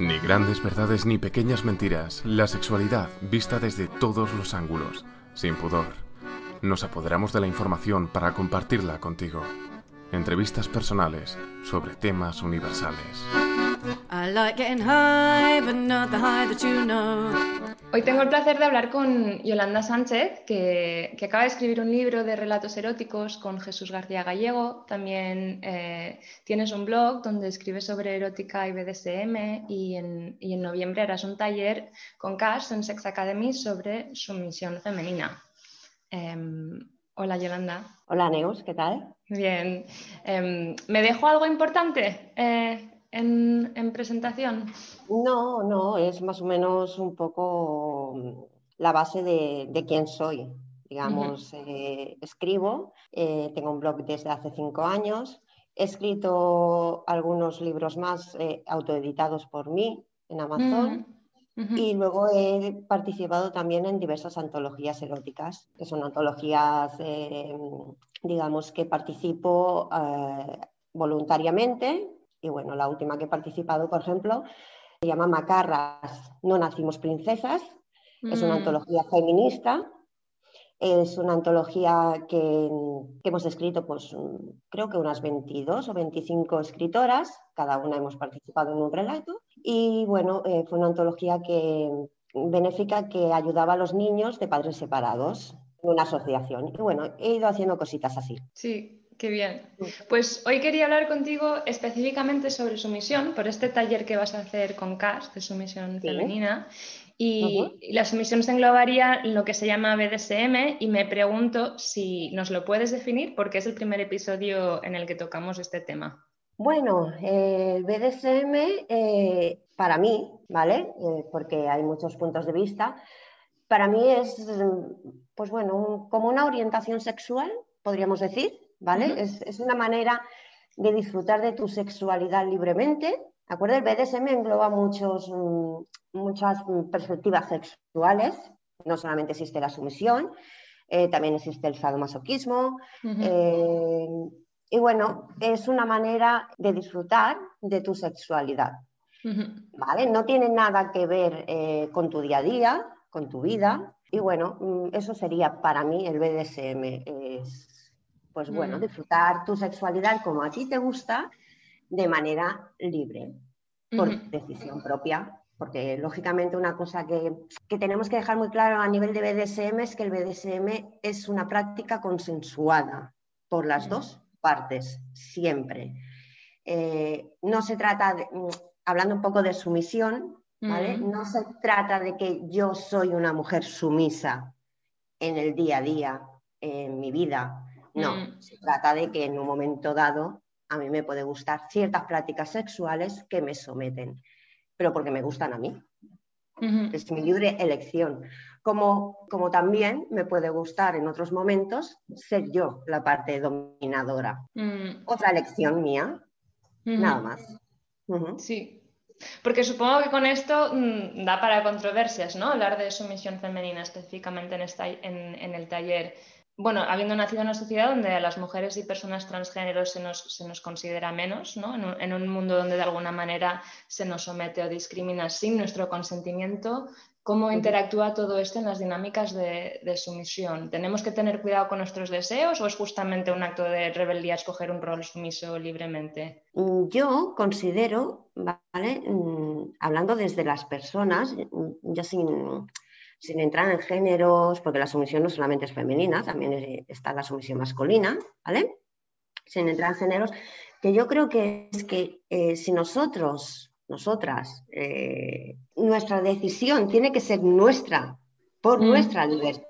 Ni grandes verdades ni pequeñas mentiras, la sexualidad vista desde todos los ángulos, sin pudor. Nos apoderamos de la información para compartirla contigo. Entrevistas personales sobre temas universales. Hoy tengo el placer de hablar con Yolanda Sánchez, que, acaba de escribir un libro de relatos eróticos con Jesús García Gallego. También eh, tienes un blog donde escribes sobre erótica y BDSM y en, noviembre harás un taller con Cass en Sex Academy sobre sumisión femenina. Em, hola Yolanda. Hola Neus, ¿qué tal? Bien. Em, ¿Me dejo algo importante? En, presentación? No, no, es más o menos un poco mm, la base de, quién soy. Digamos, eh, escribo, eh, tengo un blog desde hace cinco años, he escrito algunos libros más eh, autoeditados por mí en Amazon. Y luego he participado también en diversas antologías eróticas, que son antologías, digamos, que participo voluntariamente y bueno, la última que he participado, por ejemplo, se llama Macarras, No Nacimos Princesas. Es una mm. antología feminista. Es una antología que, hemos escrito, pues creo que unas 22 o 25 escritoras, cada una hemos participado en un relato. Y bueno, eh, fue una antología que benéfica que ayudaba a los niños de padres separados en una asociación. Y bueno, he ido haciendo cositas así. Sí, Qué bien. Pues hoy quería hablar contigo específicamente sobre sumisión, por este taller que vas a hacer con CAS de sumisión femenina. Y, la sumisión se englobaría en lo que se llama BDSM y me pregunto si nos lo puedes definir porque es el primer episodio en el que tocamos este tema. Bueno, el BDSM eh, para mí, ¿vale? Eh, porque hay muchos puntos de vista, para mí es, pues bueno, como una orientación sexual, podríamos decir, ¿vale? es, una manera de disfrutar de tu sexualidad libremente. ¿De acuerdo? El BDSM engloba muchos, mm, muchas perspectivas sexuales. No solamente existe la sumisión, eh, también existe el sadomasoquismo. Eh, y bueno, es una manera de disfrutar de tu sexualidad. ¿Vale? No tiene nada que ver eh, con tu día a día, con tu vida. Y bueno, mm, eso sería para mí el BDSM. Es pues bueno, mm. disfrutar tu sexualidad como a ti te gusta de manera libre, por decisión propia. Porque lógicamente una cosa que, tenemos que dejar muy claro a nivel de BDSM es que el BDSM es una práctica consensuada por las dos partes, siempre. Eh, no se trata, de, mm, hablando un poco de sumisión, ¿vale? No se trata de que yo soy una mujer sumisa en el día a día, en mi vida, no, mm. se trata de que en un momento dado a mí me puede gustar ciertas prácticas sexuales que me someten, pero porque me gustan a mí. Es mi libre elección. Como, como también me puede gustar en otros momentos ser yo la parte dominadora. Mm. Otra elección mía, nada más. Sí, porque supongo que con esto mm, da para controversias, ¿no? Hablar de sumisión femenina específicamente en, esta, en el taller bueno, habiendo nacido en una sociedad donde a las mujeres y personas transgéneros se nos, considera menos, ¿no? en, un, mundo donde de alguna manera se nos somete o discrimina sin nuestro consentimiento, ¿cómo interactúa todo esto en las dinámicas de, sumisión? ¿Tenemos que tener cuidado con nuestros deseos o es justamente un acto de rebeldía escoger un rol sumiso libremente? Mm, yo considero, ¿vale? Mm, hablando desde las personas, mm, ya sin sin entrar en géneros, porque la sumisión no solamente es femenina, también está la sumisión masculina, ¿vale? Sin entrar en géneros, que yo creo que es que eh, si nosotros, nosotras, eh, nuestra decisión tiene que ser nuestra, por mm. nuestra libertad,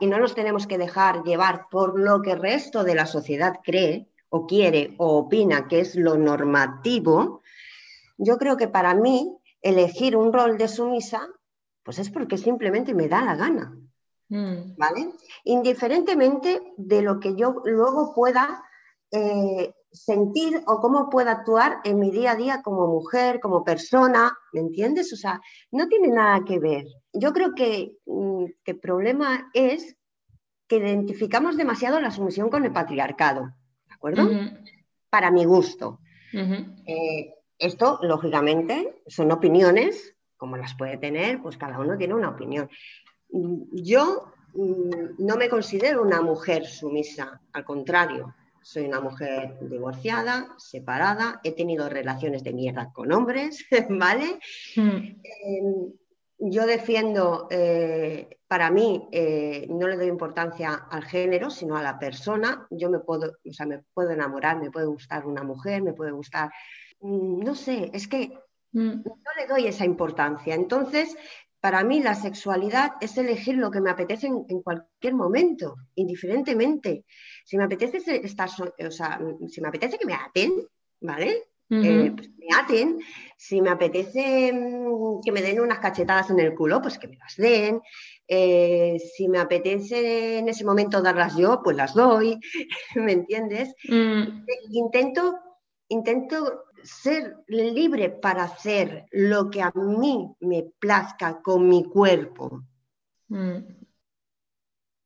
y no nos tenemos que dejar llevar por lo que el resto de la sociedad cree o quiere o opina que es lo normativo, yo creo que para mí elegir un rol de sumisa pues es porque simplemente me da la gana. Mm. ¿Vale? Indiferentemente de lo que yo luego pueda eh, sentir o cómo pueda actuar en mi día a día como mujer, como persona, ¿me entiendes? O sea, no tiene nada que ver. Yo creo que, mm, el problema es que identificamos demasiado la sumisión con el patriarcado, ¿de acuerdo? Para mi gusto. Eh, esto, lógicamente, son opiniones, como las puede tener, pues cada uno tiene una opinión. Yo mm, no me considero una mujer sumisa, al contrario, soy una mujer divorciada, separada, he tenido relaciones de mierda con hombres, ¿vale? Hmm. Em, yo defiendo, eh, para mí, eh, no le doy importancia al género, sino a la persona. Yo me puedo, o sea, me puedo enamorar, me puede gustar una mujer, me puede gustar, mm, no sé, es que hmm. no le doy esa importancia. Entonces, para mí la sexualidad es elegir lo que me apetece en, cualquier momento, indiferentemente. Si me apetece estar, o sea, si me apetece que me aten, ¿vale? Eh, pues me aten. Si me apetece mm, que me den unas cachetadas en el culo, pues que me las den. Eh, si me apetece en ese momento darlas yo, pues las doy. ¿Me entiendes? Mm. Intento, intento ser libre para hacer lo que a mí me plazca con mi cuerpo. Mm.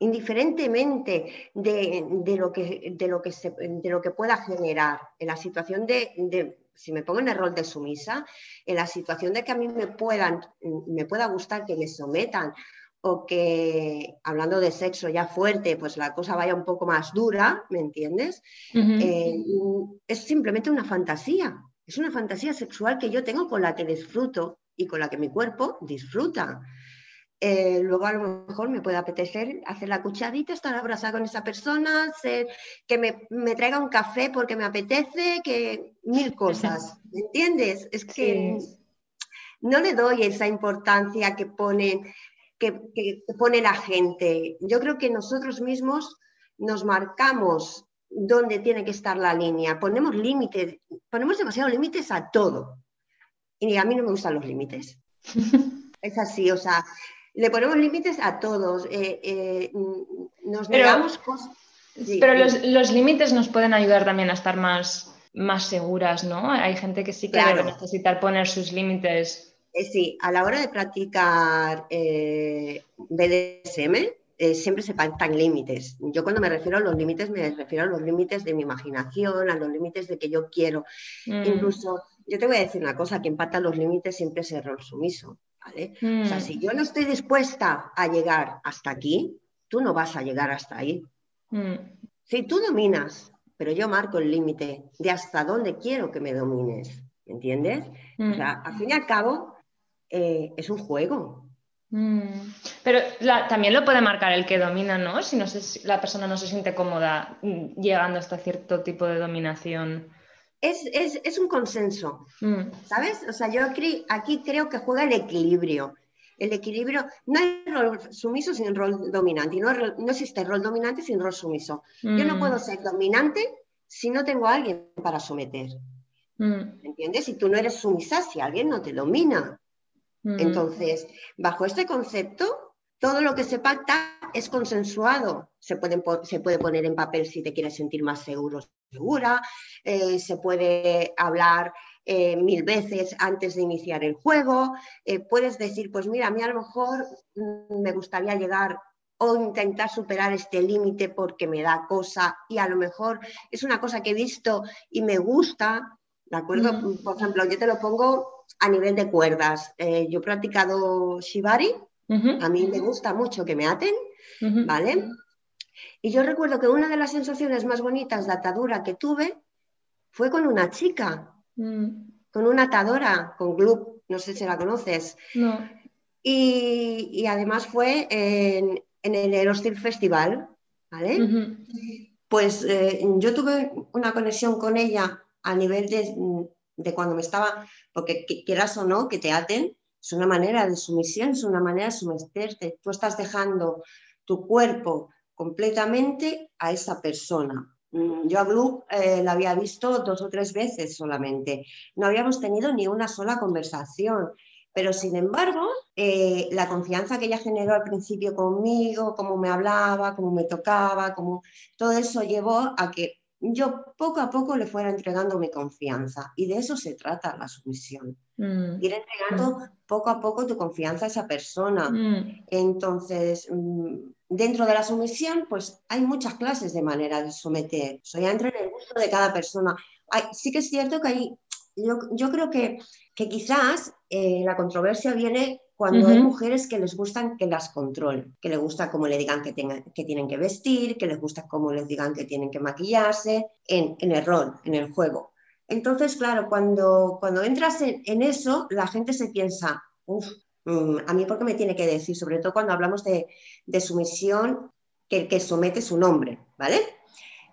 Indiferentemente de, lo que, de, lo que de lo que pueda generar en la situación de, si me pongo en el rol de sumisa, en la situación de que a mí me, puedan, me pueda gustar que me sometan o que, hablando de sexo ya fuerte, pues la cosa vaya un poco más dura, ¿me entiendes? Eh, es simplemente una fantasía, es una fantasía sexual que yo tengo con la que disfruto y con la que mi cuerpo disfruta. Eh, luego a lo mejor me puede apetecer hacer la cucharita, estar abrazada con esa persona, que me, me, traiga un café porque me apetece, que mil cosas, ¿me entiendes? Es que no le doy esa importancia que pone que, pone la gente. Yo creo que nosotros mismos nos marcamos dónde tiene que estar la línea. Ponemos límites, ponemos demasiados límites a todo. Y a mí no me gustan los límites. es así, o sea, le ponemos límites a todos. Eh, eh, nos negamos cosas. pero los, límites nos pueden ayudar también a estar más, más seguras, ¿no? Hay gente que sí que debe necesitar poner sus límites eh, sí, a la hora de practicar eh, BDSM eh, siempre se pactan límites. Yo cuando me refiero a los límites me refiero a los límites de mi imaginación, a los límites de que yo quiero. Mm. Incluso, yo te voy a decir una cosa, quien pacta los límites siempre es error sumiso. ¿vale? O sea, mm. si yo no estoy dispuesta a llegar hasta aquí, tú no vas a llegar hasta ahí. Mm. Si tú dominas, pero yo marco el límite de hasta dónde quiero que me domines, ¿entiendes? O sea, al fin y al cabo, eh, es un juego. Mm. Pero también lo puede marcar el que domina, ¿no? Si no la persona no se siente cómoda mm, llegando hasta cierto tipo de dominación. Es, un consenso, mm. ¿sabes? O sea, yo aquí, creo que juega el equilibrio. El equilibrio, no hay rol sumiso sin rol dominante, no, no existe rol dominante sin rol sumiso. Yo no puedo ser dominante si no tengo a alguien para someter. ¿Entiendes? Si tú no eres sumisa, si alguien no te domina. Mm. Entonces, bajo este concepto, todo lo que se pacta es consensuado. Se, puede poner en papel si te quieres sentir más seguro, segura, eh, se puede hablar eh, mil veces antes de iniciar el juego, eh, puedes decir, pues mira, a mí a lo mejor mm, me gustaría llegar o intentar superar este límite porque me da cosa y a lo mejor es una cosa que he visto y me gusta, ¿de acuerdo? Mm. Por ejemplo, yo te lo pongo a nivel de cuerdas. Eh, yo he practicado shibari, a mí me gusta mucho que me aten, ¿vale? Y yo recuerdo que una de las sensaciones más bonitas de atadura que tuve fue con una chica, mm. con una atadora, con Gloop, no sé si la conoces. Y, además fue en, el Aerostil Festival, ¿vale? Pues eh, yo tuve una conexión con ella a nivel de, de cuando me estaba, porque quieras o no, que te aten, es una manera de sumisión, es una manera de someterte. Tú estás dejando tu cuerpo completamente a esa persona. Mm, yo a Blue eh, la había visto dos o tres veces solamente. No habíamos tenido ni una sola conversación. Pero sin embargo, eh, la confianza que ella generó al principio conmigo, cómo me hablaba, cómo me tocaba, cómo, todo eso llevó a que yo poco a poco le fuera entregando mi confianza. Y de eso se trata la sumisión. Mm. Ir entregando mm. poco a poco tu confianza a esa persona. Mm. Entonces, dentro de la sumisión, pues hay muchas clases de manera de someter. Eso ya entra en el gusto de cada persona. sí que es cierto que hay yo, creo que, quizás eh, la controversia viene cuando hay mujeres que les gustan que las controlen, que les gusta cómo le digan que, tengan, que tienen que vestir, que les gusta cómo les digan que tienen que maquillarse, en, el rol, en el juego. Entonces, claro, cuando, cuando entras en, eso, la gente se piensa, uff, mm, a mí por qué me tiene que decir, sobre todo cuando hablamos de, de sumisión, que el que somete es un hombre, ¿vale?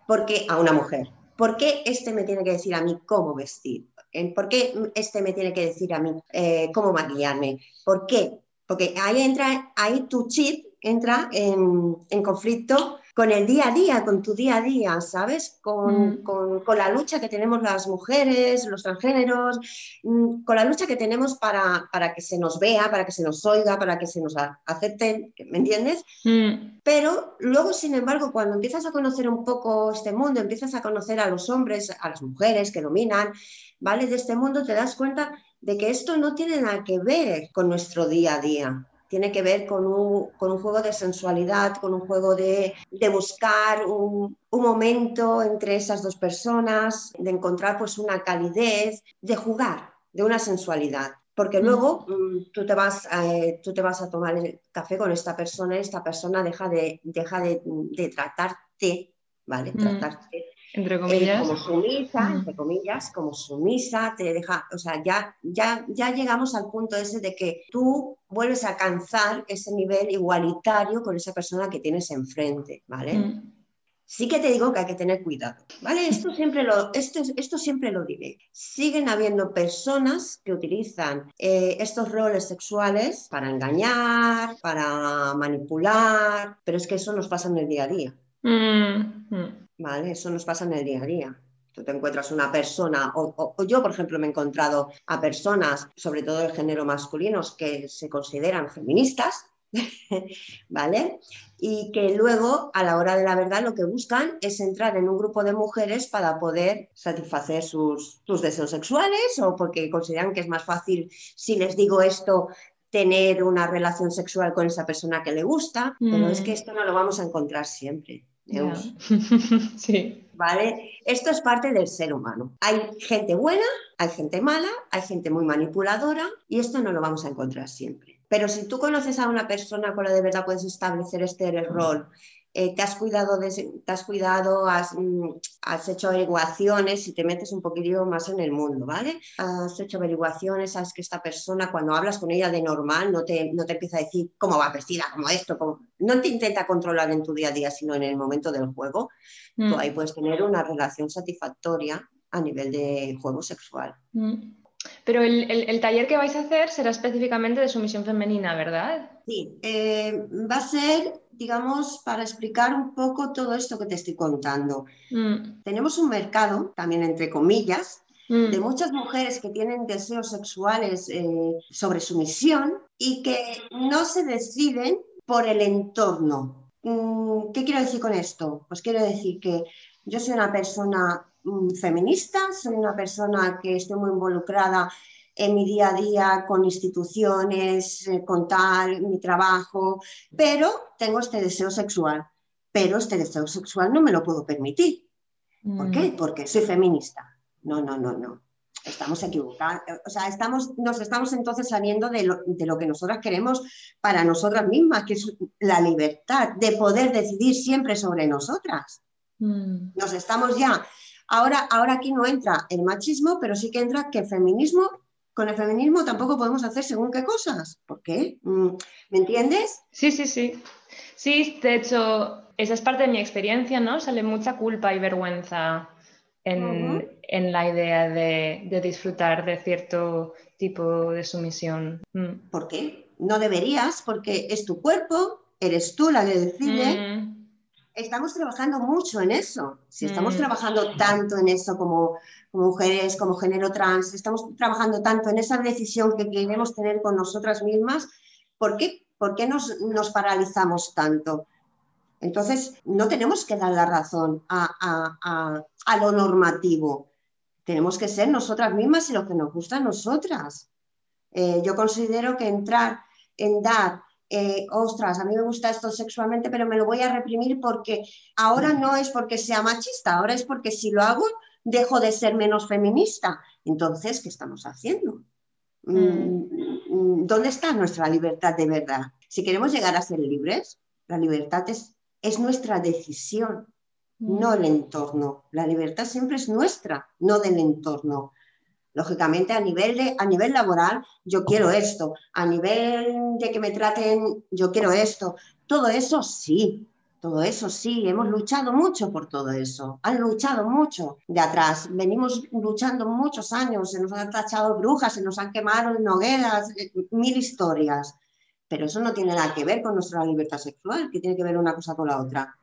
Porque a una mujer. ¿Por qué este me tiene que decir a mí cómo vestir? ¿Por qué este me tiene que decir a mí eh, cómo maquillarme? ¿Por qué? Porque ahí entra, ahí tu chip entra en, en conflicto con el día a día, con tu día a día, ¿sabes? Con, mm. con, con la lucha que tenemos las mujeres, los transgéneros, mm, con la lucha que tenemos para, para, que se nos vea, para que se nos oiga, para que se nos acepten, ¿me entiendes? Mm. Pero luego, sin embargo, cuando empiezas a conocer un poco este mundo, empiezas a conocer a los hombres, a las mujeres que dominan, ¿vale? De este mundo, te das cuenta de que esto no tiene nada que ver con nuestro día a día tiene que ver con un, juego de sensualidad, con un juego de, buscar un, momento entre esas dos personas, de encontrar pues una calidez, de jugar, de una sensualidad. Porque mm. luego mm, tú, te vas, eh, tú te vas a tomar el café con esta persona y esta persona deja de, deja de, tratarte, ¿vale? Mm. Tratarte entre comillas. como sumisa, entre comillas, como sumisa, te deja, o sea, ya, ya, ya llegamos al punto ese de que tú vuelves a alcanzar ese nivel igualitario con esa persona que tienes enfrente, ¿vale? Mm. Sí que te digo que hay que tener cuidado, ¿vale? Esto siempre lo, esto, esto siempre lo diré. Siguen habiendo personas que utilizan eh, estos roles sexuales para engañar, para manipular, pero es que eso nos pasa en el día a día. Mm, mm. ¿Vale? Eso nos pasa en el día a día. Tú te encuentras una persona, o, yo, por ejemplo, me he encontrado a personas, sobre todo del género masculinos, que se consideran feministas, ¿vale? Y que luego, a la hora de la verdad, lo que buscan es entrar en un grupo de mujeres para poder satisfacer sus, sus deseos sexuales o porque consideran que es más fácil, si les digo esto, tener una relación sexual con esa persona que le gusta, pero es mm. que esto no lo vamos a encontrar siempre. sí. ¿Vale? Esto es parte del ser humano. Hay gente buena, hay gente mala, hay gente muy manipuladora y esto no lo vamos a encontrar siempre. Pero si tú conoces a una persona con la de verdad puedes establecer este rol eh, te has cuidado, de, has, cuidado mm, has, hecho averiguaciones y te metes un poquillo más en el mundo, ¿vale? Has hecho averiguaciones, sabes que esta persona cuando hablas con ella de normal no te, no te empieza a decir cómo va vestida, como esto, no te intenta controlar en tu día a día, sino en el momento del juego. Tú mm. ahí puedes tener una relación satisfactoria a nivel de juego sexual. Mm. Pero el, taller que vais a hacer será específicamente de sumisión femenina, ¿verdad? Sí, eh, va a ser digamos, para explicar un poco todo esto que te estoy contando. Mm. Tenemos un mercado, también entre comillas, mm. de muchas mujeres que tienen deseos sexuales eh, sobre sumisión y que no se deciden por el entorno. Mm, ¿Qué quiero decir con esto? Pues quiero decir que yo soy una persona feminista, soy una persona que estoy muy involucrada en mi día a día con instituciones, eh, con tal, mi trabajo, pero tengo este deseo sexual, pero este deseo sexual no me lo puedo permitir. ¿Por qué? Mm. Porque soy feminista. No, no, no, no. Estamos equivocados. O sea, estamos, nos estamos entonces saliendo de lo, de lo que nosotras queremos para nosotras mismas, que es la libertad de poder decidir siempre sobre nosotras. Mm. Nos estamos ya Ahora, ahora, aquí no entra el machismo, pero sí que entra que el feminismo con el feminismo tampoco podemos hacer según qué cosas. ¿Por qué? Mm, ¿Me entiendes? Sí, sí, sí. Sí, de hecho, esa es parte de mi experiencia, ¿no? Sale mucha culpa y vergüenza en, la idea de, disfrutar de cierto tipo de sumisión. Mm. ¿Por qué? No deberías, porque es tu cuerpo, eres tú la que decide. Mm estamos trabajando mucho en eso. Si estamos mm. trabajando tanto en eso como, mujeres, como género trans, estamos trabajando tanto en esa decisión que queremos tener con nosotras mismas, ¿por qué, por qué nos, nos, paralizamos tanto? Entonces, no tenemos que dar la razón a, a, lo normativo. Tenemos que ser nosotras mismas y lo que nos gusta a nosotras. Eh, yo considero que entrar en dar eh, ostras, a mí me gusta esto sexualmente, pero me lo voy a reprimir porque ahora no es porque sea machista, ahora es porque si lo hago dejo de ser menos feminista. Entonces, ¿qué estamos haciendo? Mm, mm, ¿Dónde está nuestra libertad de verdad? Si queremos llegar a ser libres, la libertad es, es nuestra decisión, no el entorno. La libertad siempre es nuestra, no del entorno. Lógicamente, a nivel, de, a nivel laboral, yo quiero esto. A nivel de que me traten, yo quiero esto. Todo eso sí, todo eso sí. Hemos luchado mucho por todo eso. Han luchado mucho de atrás. Venimos luchando muchos años. Se nos han tachado brujas, se nos han quemado en hogueras, eh, mil historias. Pero eso no tiene nada que ver con nuestra libertad sexual, que tiene que ver una cosa con la otra.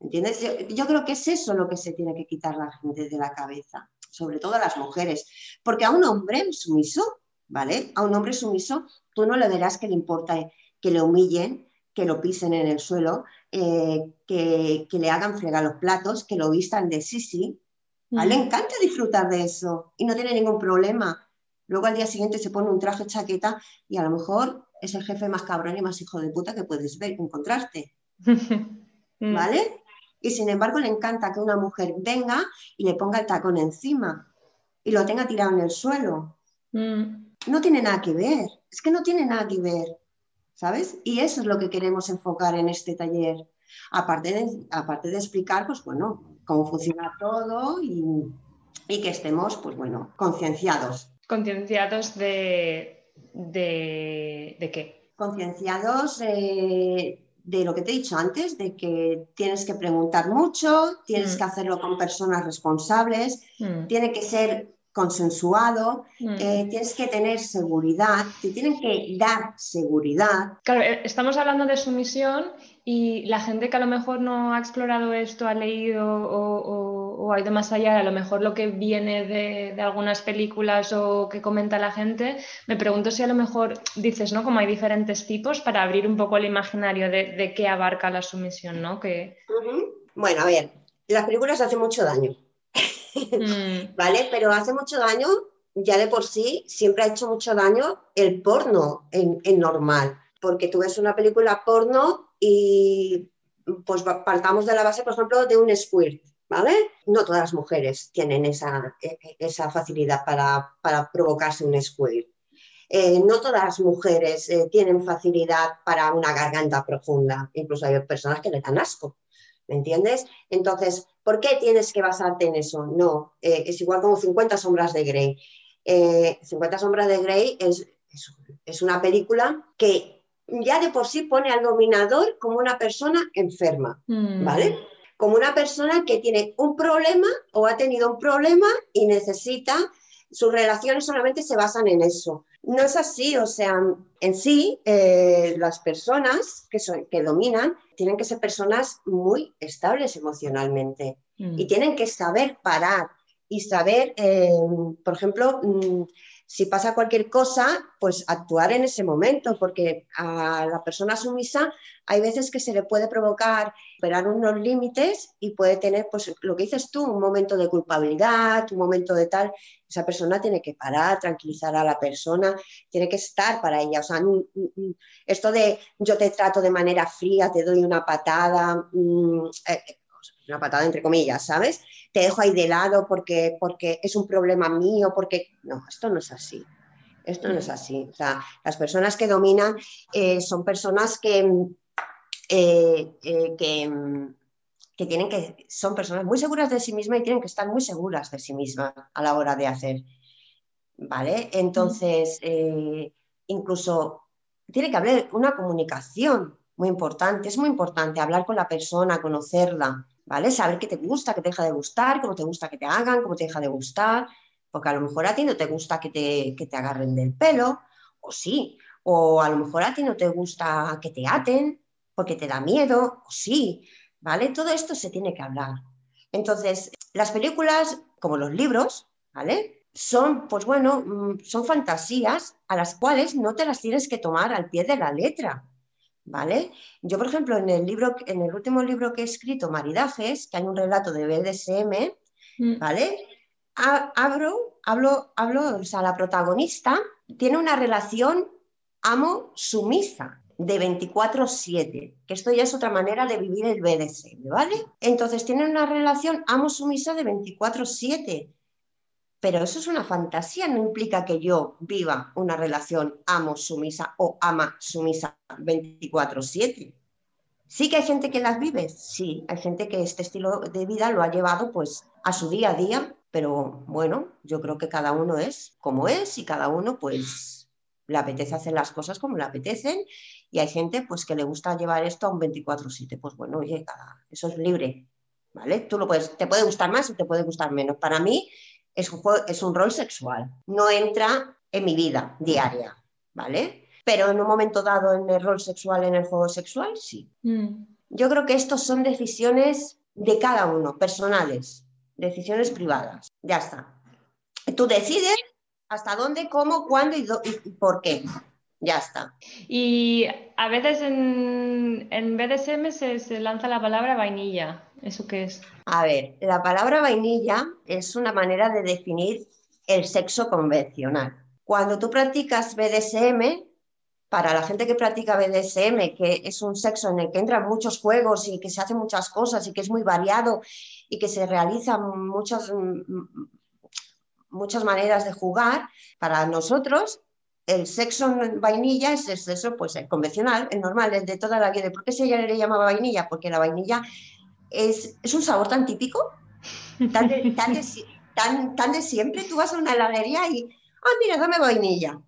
¿Entiendes? Yo, creo que es eso lo que se tiene que quitar la gente de la cabeza, sobre todo a las mujeres. Porque a un hombre sumiso, ¿vale? A un hombre sumiso, tú no le verás que le importa que le humillen, que lo pisen en el suelo, eh, que, le hagan fregar los platos, que lo vistan de sí, sí. A él le encanta disfrutar de eso y no tiene ningún problema. Luego al día siguiente se pone un traje chaqueta y a lo mejor es el jefe más cabrón y más hijo de puta que puedes ver, encontrarte. ¿Vale? Y sin embargo le encanta que una mujer venga y le ponga el tacón encima y lo tenga tirado en el suelo. Mm. No tiene nada que ver, es que no tiene nada que ver, ¿sabes? Y eso es lo que queremos enfocar en este taller. Aparte de, aparte de explicar, pues bueno, cómo funciona todo y, que estemos, pues bueno, concienciados. Concienciados de, de, de qué? Concienciados eh, de lo que te he dicho antes, de que tienes que preguntar mucho, tienes mm. que hacerlo con personas responsables, mm. tiene que ser consensuado, mm. eh, tienes que tener seguridad, te tienen que dar seguridad. Claro, eh, estamos hablando de sumisión y la gente que a lo mejor no ha explorado esto, ha leído o, ha ido más allá, a lo mejor lo que viene de, algunas películas o que comenta la gente, me pregunto si a lo mejor dices, ¿no? Como hay diferentes tipos para abrir un poco el imaginario de, qué abarca la sumisión, ¿no? Que... Bueno, a ver, las películas hacen mucho daño. Mm. ¿Vale? Pero hace mucho daño, ya de por sí, siempre ha hecho mucho daño el porno en, normal. Porque tú ves una película porno y pues partamos de la base, por ejemplo, de un squirt, ¿vale? No todas las mujeres tienen esa, e, e, esa facilidad para, provocarse un squirt. Eh, no todas las mujeres eh, tienen facilidad para una garganta profunda, incluso hay personas que le dan asco. ¿Me entiendes? Entonces, ¿por qué tienes que basarte en eso? No, eh, es igual como 50 sombras de Grey. 50 eh, sombras de Grey es, es, una película que ya de por sí pone al dominador como una persona enferma, mm. ¿vale? Como una persona que tiene un problema o ha tenido un problema y necesita, sus relaciones solamente se basan en eso. No es así, o sea, en sí, eh, las personas que, son, que dominan tienen que ser personas muy estables emocionalmente mm. y tienen que saber parar y saber, eh, por ejemplo, mm, si pasa cualquier cosa, pues actuar en ese momento, porque a la persona sumisa hay veces que se le puede provocar superar unos límites y puede tener, pues lo que dices tú, un momento de culpabilidad, un momento de tal. Esa persona tiene que parar, tranquilizar a la persona, tiene que estar para ella. O sea, esto de yo te trato de manera fría, te doy una patada, mm, eh, una patada entre comillas, ¿sabes? Te dejo ahí de lado porque, porque es un problema mío, porque no, esto no es así. Esto no es así. O sea, las personas que dominan eh, son personas que, eh, eh, que, tienen que, son personas muy seguras de sí mismas y tienen que estar muy seguras de sí mismas a la hora de hacer. ¿Vale? Entonces, incluso tiene que haber una comunicación muy importante. Es muy importante hablar con la persona, conocerla, ¿vale? Saber qué te gusta, qué te deja de gustar, cómo te gusta que te hagan, cómo te deja de gustar, porque a lo mejor a ti no te gusta que te, que te agarren del pelo, o sí, o a lo mejor a ti no te gusta que te aten, porque te da miedo, o sí, ¿vale? Todo esto se tiene que hablar. Entonces, las películas, como los libros, ¿vale? Son, pues bueno, mm, son fantasías a las cuales no te las tienes que tomar al pie de la letra. ¿Vale? Yo, por ejemplo, en el libro, en el último libro que he escrito, Maridajes, que hay un relato de BDSM, mm. ¿vale? Hablo, hablo, hablo, o sea, la protagonista tiene una relación amo-sumisa de 24-7, que esto ya es otra manera de vivir el BDSM, ¿vale? Entonces tiene una relación amo-sumisa de 24-7. Pero eso es una fantasía, no implica que yo viva una relación amo-sumisa o ama-sumisa 24/7. Sí que hay gente que las vive, sí, hay gente que este estilo de vida lo ha llevado pues a su día a día, pero bueno, yo creo que cada uno es como es y cada uno pues le apetece hacer las cosas como le apetecen y hay gente pues que le gusta llevar esto a un 24/7, pues bueno, oye, eso es libre, ¿vale? Tú lo puedes, te puede gustar más o te puede gustar menos. Para mí es un, es un rol sexual, no entra en mi vida diaria, ¿vale? pero en un momento dado en el rol sexual, en el juego sexual, sí. Mm. Yo creo que estos son decisiones de cada uno, personales, decisiones privadas. Ya está. Tú decides hasta dónde, cómo, cuándo y, por qué. Ya está. Y a veces en, en BDSM se, se, lanza la palabra vainilla. ¿Eso qué es? A ver, la palabra vainilla es una manera de definir el sexo convencional. Cuando tú practicas BDSM, para la gente que practica BDSM, que es un sexo en el que entran muchos juegos y que se hacen muchas cosas y que es muy variado y que se realizan muchas, muchas maneras de jugar, para nosotros el sexo vainilla es el sexo pues, el convencional, el normal, el de toda la vida. ¿Por qué se le llama vainilla? Porque la vainilla es, es un sabor tan típico, tan de, tan, tan de siempre. Tú vas a una heladería y, ah, mira, dame vainilla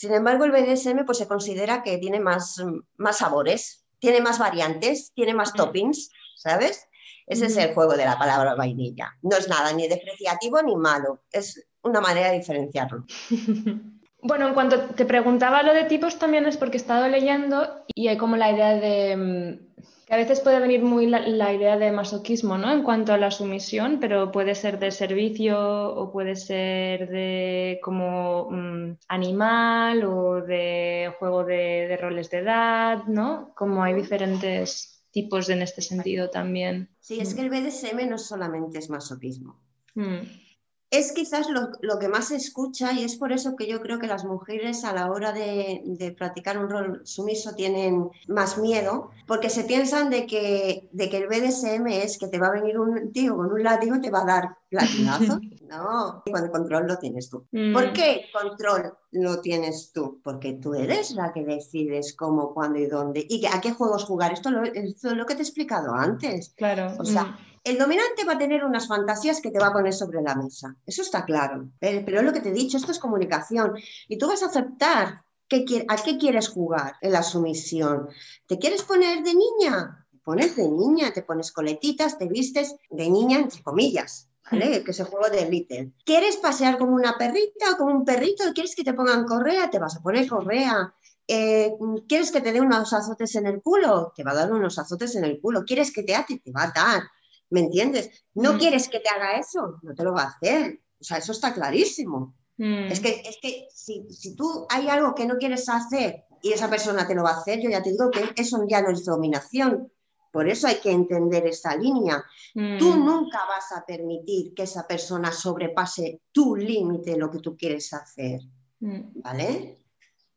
sin embargo, el BDSM pues, se considera que tiene más, más sabores, tiene más variantes, tiene más toppings, ¿sabes? Ese es el juego de la palabra vainilla. No es nada ni despreciativo ni malo, es una manera de diferenciarlo. Bueno, en cuanto te preguntaba lo de tipos también es porque he estado leyendo y hay como la idea de mm, a veces puede venir muy la, idea de masoquismo, ¿no? En cuanto a la sumisión, pero puede ser de servicio o puede ser de como mm, animal o de juego de, roles de edad, ¿no? Como hay diferentes tipos en este sentido también. Sí, es que el BDSM no solamente es masoquismo. Mm es quizás lo, que más se escucha y es por eso que yo creo que las mujeres a la hora de, practicar un rol sumiso tienen más miedo, porque se piensan de que, de que el BDSM es que te va a venir un tío con un látigo y te va a dar latigazos. no, cuando control lo tienes tú. Mm. ¿Por qué control lo tienes tú? Porque tú eres la que decides cómo, cuándo y dónde y a qué juegos jugar. Esto, es lo que te he explicado antes. Claro. O sea, mm. El dominante va a tener unas fantasías que te va a poner sobre la mesa, eso está claro, pero es lo que te he dicho, esto es comunicación y tú vas a aceptar qué, a qué quieres jugar en la sumisión. ¿Te quieres poner de niña? Te pones de niña, te pones coletitas, te vistes de niña, entre comillas, ¿vale? Que es el juego de Little. ¿Quieres pasear como una perrita o como un perrito? ¿Quieres que te pongan correa? Te vas a poner correa. Eh, ¿Quieres que te dé unos azotes en el culo? Te va a dar unos azotes en el culo. ¿Quieres que te ate? Te va a dar. ¿Me entiendes? ¿No mm. quieres que te haga eso? No te lo va a hacer. O sea, eso está clarísimo. Mm. Es que, es que si, tú hay algo que no quieres hacer y esa persona te lo va a hacer, yo ya te digo que eso ya no es dominación. Por eso hay que entender esta línea. Tú mm. nunca vas a permitir que esa persona sobrepase tu límite, lo que tú quieres hacer. ¿Vale?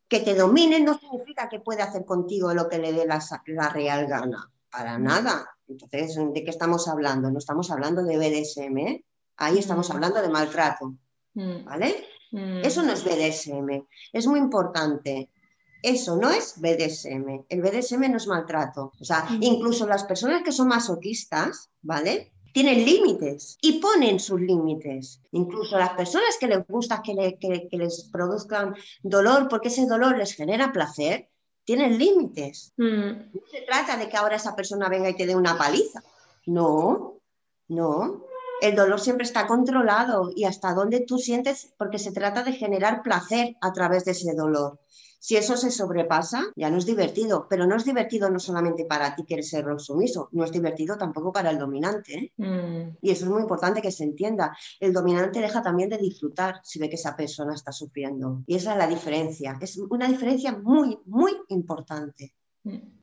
Que te domine no significa que puede hacer contigo lo que le dé la, la real gana. Para nada. Entonces, ¿de qué estamos hablando? No estamos hablando de BDSM, ¿eh? ahí estamos mm. hablando de maltrato, mm. ¿vale? Mm. Eso no es BDSM, es muy importante. Eso no es BDSM, el BDSM no es maltrato. O sea, incluso las personas que son masoquistas, ¿vale? Tienen límites y ponen sus límites. Incluso las personas que les gusta que, que les produzcan dolor porque ese dolor les genera placer, tienen límites. Mm. No se trata de que ahora esa persona venga y te dé una paliza. No, no. El dolor siempre está controlado y hasta donde tú sientes, porque se trata de generar placer a través de ese dolor. Si eso se sobrepasa, ya no es divertido, pero no es divertido no solamente para ti que eres el sumiso, no es divertido tampoco para el dominante. ¿eh? Mm. Y eso es muy importante que se entienda. El dominante deja también de disfrutar si ve que esa persona está sufriendo. Y esa es la diferencia. Es una diferencia muy, muy importante.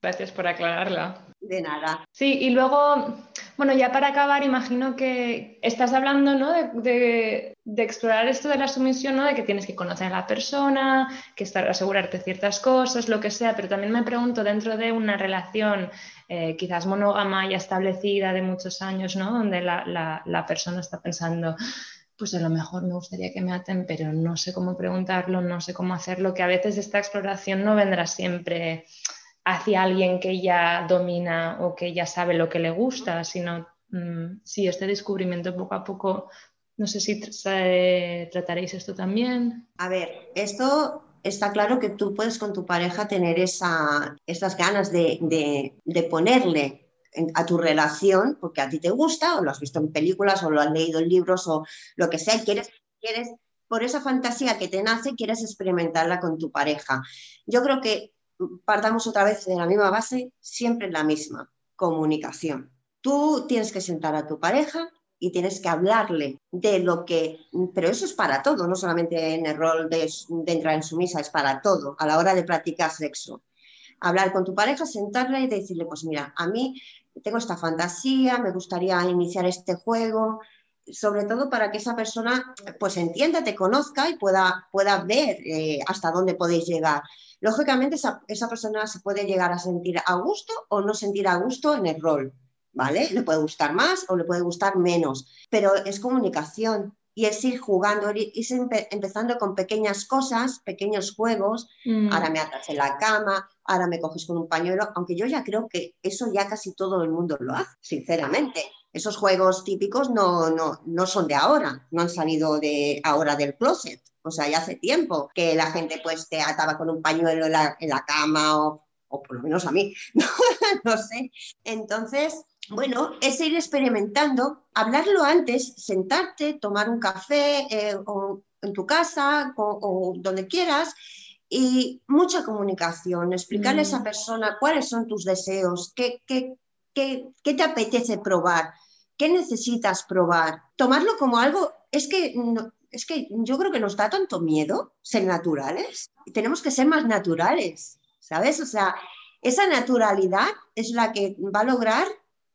Gracias por aclararla. De nada. Sí, y luego, bueno, ya para acabar, imagino que estás hablando ¿no? de, explorar esto de la sumisión, ¿no? de que tienes que conocer a la persona, que estar, asegurarte ciertas cosas, lo que sea, pero también me pregunto, dentro de una relación eh, quizás monógama ya establecida de muchos años, ¿no? donde la, la persona está pensando, pues a lo mejor me gustaría que me aten, pero no sé cómo preguntarlo, no sé cómo hacerlo, que a veces esta exploración no vendrá siempre hacia alguien que ya domina o que ya sabe lo que le gusta, sino mm, si este descubrimiento poco a poco, no sé si trataréis esto también. A ver, esto está claro que tú puedes con tu pareja tener esa, esas ganas de, de, ponerle a tu relación, porque a ti te gusta, o lo has visto en películas, o lo has leído en libros, o lo que sea, quieres, quieres, por esa fantasía que te nace, quieres experimentarla con tu pareja. Yo creo que partamos otra vez de la misma base, siempre la misma, comunicación. Tú tienes que sentar a tu pareja y tienes que hablarle de lo que, pero eso es para todo, no solamente en el rol de, entrar en su misa, es para todo, a la hora de practicar sexo. Hablar con tu pareja, sentarle y decirle, pues mira, a mí tengo esta fantasía, me gustaría iniciar este juego, sobre todo para que esa persona pues entienda, te conozca y pueda, pueda ver eh, hasta dónde podéis llegar. Lógicamente esa, esa, persona se puede llegar a sentir a gusto o no sentir a gusto en el rol, ¿vale? Le puede gustar más o le puede gustar menos, pero es comunicación y es ir jugando, ir empezando con pequeñas cosas, pequeños juegos, mm. ahora me atas en la cama, ahora me coges con un pañuelo, aunque yo ya creo que eso ya casi todo el mundo lo hace, sinceramente. Esos juegos típicos no, no, no son de ahora, no han salido de ahora del closet. O sea, ya hace tiempo que la gente pues te ataba con un pañuelo en la, en la cama o, o, por lo menos a mí, no sé. Entonces, bueno, es ir experimentando, hablarlo antes, sentarte, tomar un café eh, o en tu casa o, donde quieras y mucha comunicación, explicarle a esa mm. persona cuáles son tus deseos, qué, qué, qué, qué te apetece probar, qué necesitas probar. Tomarlo como algo, es que, es que yo creo que nos da tanto miedo ser naturales. Tenemos que ser más naturales, ¿sabes? O sea, esa naturalidad es la que va a lograr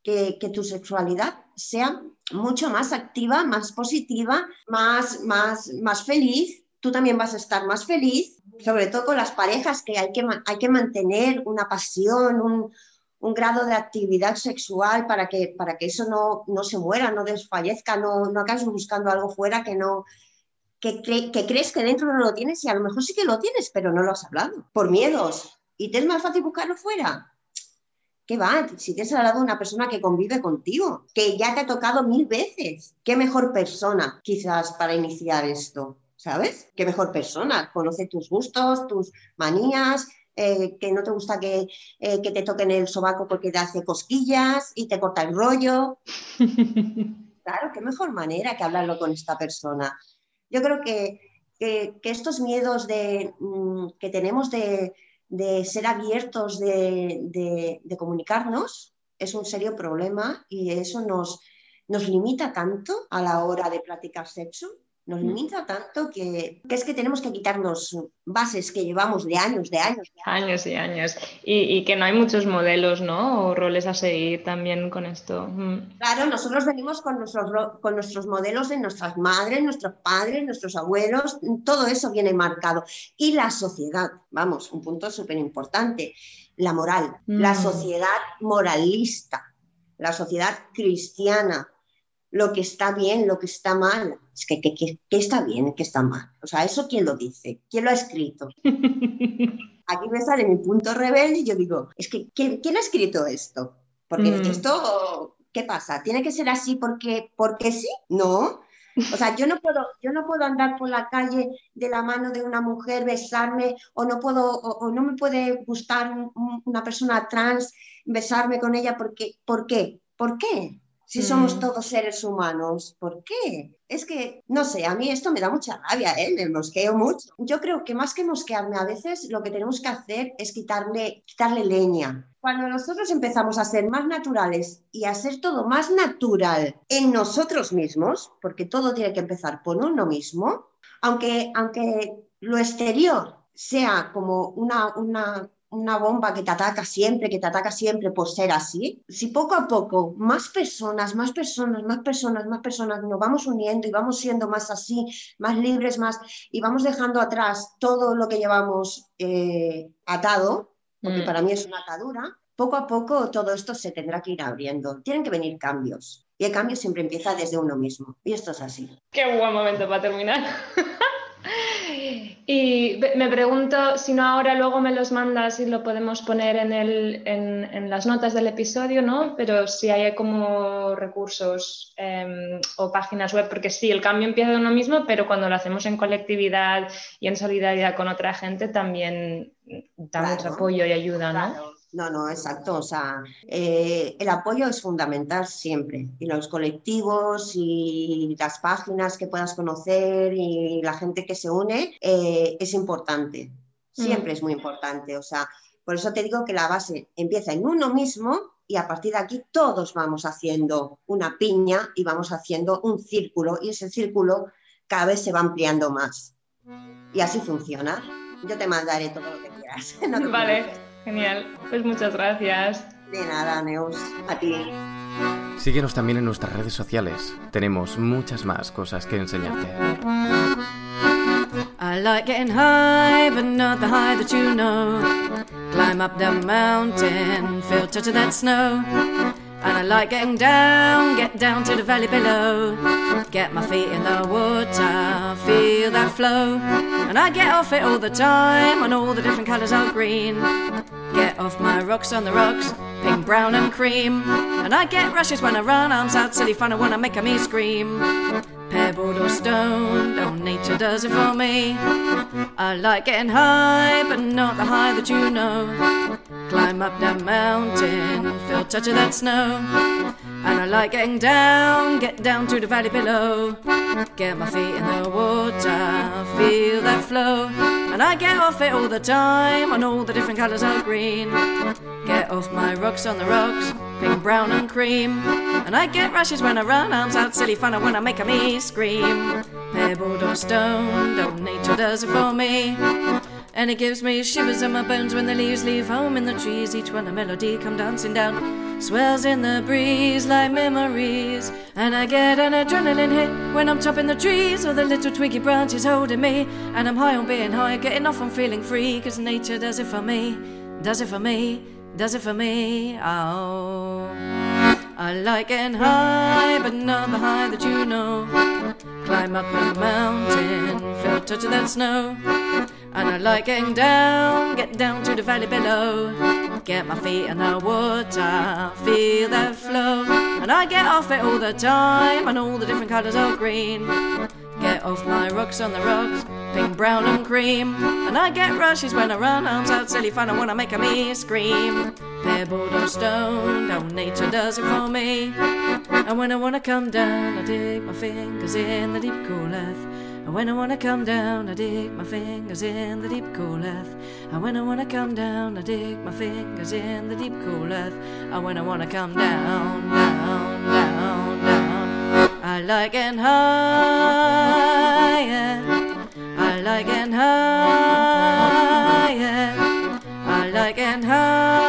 que, tu sexualidad sea mucho más activa, más positiva, más, más, más feliz. Tú también vas a estar más feliz, sobre todo con las parejas, que hay que, hay que mantener una pasión, un, un grado de actividad sexual para que, para que eso no, no se muera, no desfallezca, no, no acabes buscando algo fuera que no, que, que, crees que dentro no lo tienes y a lo mejor sí que lo tienes, pero no lo has hablado, por miedos. ¿Y te es más fácil buscarlo fuera? ¿Qué va? Si te has hablado de una persona que convive contigo, que ya te ha tocado mil veces. ¿Qué mejor persona quizás para iniciar esto? ¿Sabes? ¿Qué mejor persona? Conoce tus gustos, tus manías, eh, que no te gusta que, eh, que, te toquen el sobaco porque te hace cosquillas y te corta el rollo. claro, qué mejor manera que hablarlo con esta persona. Yo creo que, que, estos miedos de, mm, que tenemos de, de ser abiertos, de, comunicarnos, es un serio problema y eso nos, nos limita tanto a la hora de practicar sexo nos mm. limita tanto que, es que tenemos que quitarnos bases que llevamos de años, de años. De años. y años. Y, que no hay muchos modelos, ¿no? O roles a seguir también con esto. Mm. Claro, nosotros venimos con nuestros, con nuestros modelos de nuestras madres, nuestros padres, nuestros abuelos, todo eso viene marcado. Y la sociedad, vamos, un punto súper importante, la moral, la mm. sociedad moralista, la sociedad cristiana lo que está bien, lo que está mal. Es que, ¿qué está bien, qué está mal. O sea, ¿eso quién lo dice? ¿Quién lo ha escrito? Aquí me sale mi punto rebelde y yo digo, es que, ¿quién, ha escrito esto? Porque mm. esto, ¿qué pasa? ¿Tiene que ser así porque, porque sí? No. O sea, yo no, puedo, yo no puedo andar por la calle de la mano de una mujer, besarme, o no, puedo, o, no me puede gustar una persona trans, besarme con ella, porque, ¿por qué? ¿Por qué? Si somos mm. todos seres humanos, ¿por qué? Es que, no sé, a mí esto me da mucha rabia, ¿eh? me mosqueo mucho. Yo creo que más que mosquearme, a veces lo que tenemos que hacer es quitarle, quitarle leña. Cuando nosotros empezamos a ser más naturales y a ser todo más natural en nosotros mismos, porque todo tiene que empezar por uno mismo, aunque, aunque lo exterior sea como una, una una bomba que te ataca siempre, que te ataca siempre por ser así, si poco a poco más personas, más personas, más personas, más personas nos vamos uniendo y vamos siendo más así, más libres, más y vamos dejando atrás todo lo que llevamos eh, atado, porque mm. para mí es una atadura, poco a poco todo esto se tendrá que ir abriendo. Tienen que venir cambios. Y el cambio siempre empieza desde uno mismo. Y esto es así. Qué buen momento para terminar. Y me pregunto si no ahora luego me los mandas y lo podemos poner en, el, en, las notas del episodio, ¿no? Pero si hay como recursos em, o páginas web, porque sí, el cambio empieza de uno mismo, pero cuando lo hacemos en colectividad y en solidaridad con otra gente también da mucho apoyo y ayuda, ¿no? No, no, exacto. O sea, eh, el apoyo es fundamental siempre. Y los colectivos y las páginas que puedas conocer y la gente que se une eh, es importante. Siempre mm. es muy importante. O sea, por eso te digo que la base empieza en uno mismo y a partir de aquí todos vamos haciendo una piña y vamos haciendo un círculo y ese círculo cada vez se va ampliando más. Y así funciona. Yo te mandaré todo lo que quieras. vale. Genial, pues muchas gracias. De nada, Neus, a ti. Síguenos también en nuestras redes sociales. Tenemos muchas más cosas que enseñarte. I like getting high, but not the high that you know. Climb up the mountain, feel touch of that snow. And I like getting down, get down to the valley below. Get my feet in the water, feel that flow. And I get off it all the time on all the different colours are green. Get off my rocks on the rocks, pink, brown, and cream. And I get rushes when I run, arms out, silly fun, I wanna make a me scream. Pebbled or stone, oh, nature does it for me. I like getting high, but not the high that you know. Climb up that mountain, feel touch of that snow. And I like getting down, get down to the valley below. Get my feet in the water, feel that flow. And I get off it all the time on all the different colours of green. Get off my rocks on the rocks, pink, brown, and cream. And I get rushes when I run, arms out, silly fun, I make a me scream. Pebbled or stone, don't nature does it for me. And it gives me shivers in my bones when the leaves leave home in the trees. Each one a melody come dancing down, swells in the breeze like memories. And I get an adrenaline hit when I'm chopping the trees, or the little twiggy branches holding me. And I'm high on being high, getting off on feeling free, cause nature does it for me, does it for me, does it for me. Oh. I like getting high, but not the high that you know. Climb up the mountain, feel touch of that snow. And I like getting down, get down to the valley below. Get my feet in the water, feel that flow. And I get off it all the time, and all the different colours of green. Get off my rocks on the rocks, pink, brown, and cream. And I get rushes when I run, arms out, silly fun, I wanna make a me scream pebbled or stone, How nature does it for me. And when I wanna come down, I dig my fingers in the deep cool earth. And when I wanna come down, I dig my fingers in the deep cool earth. And when I wanna come down, I dig my fingers in the deep cool earth. And when I wanna come down, down, down, down, I like it higher. I like it higher. I like it higher.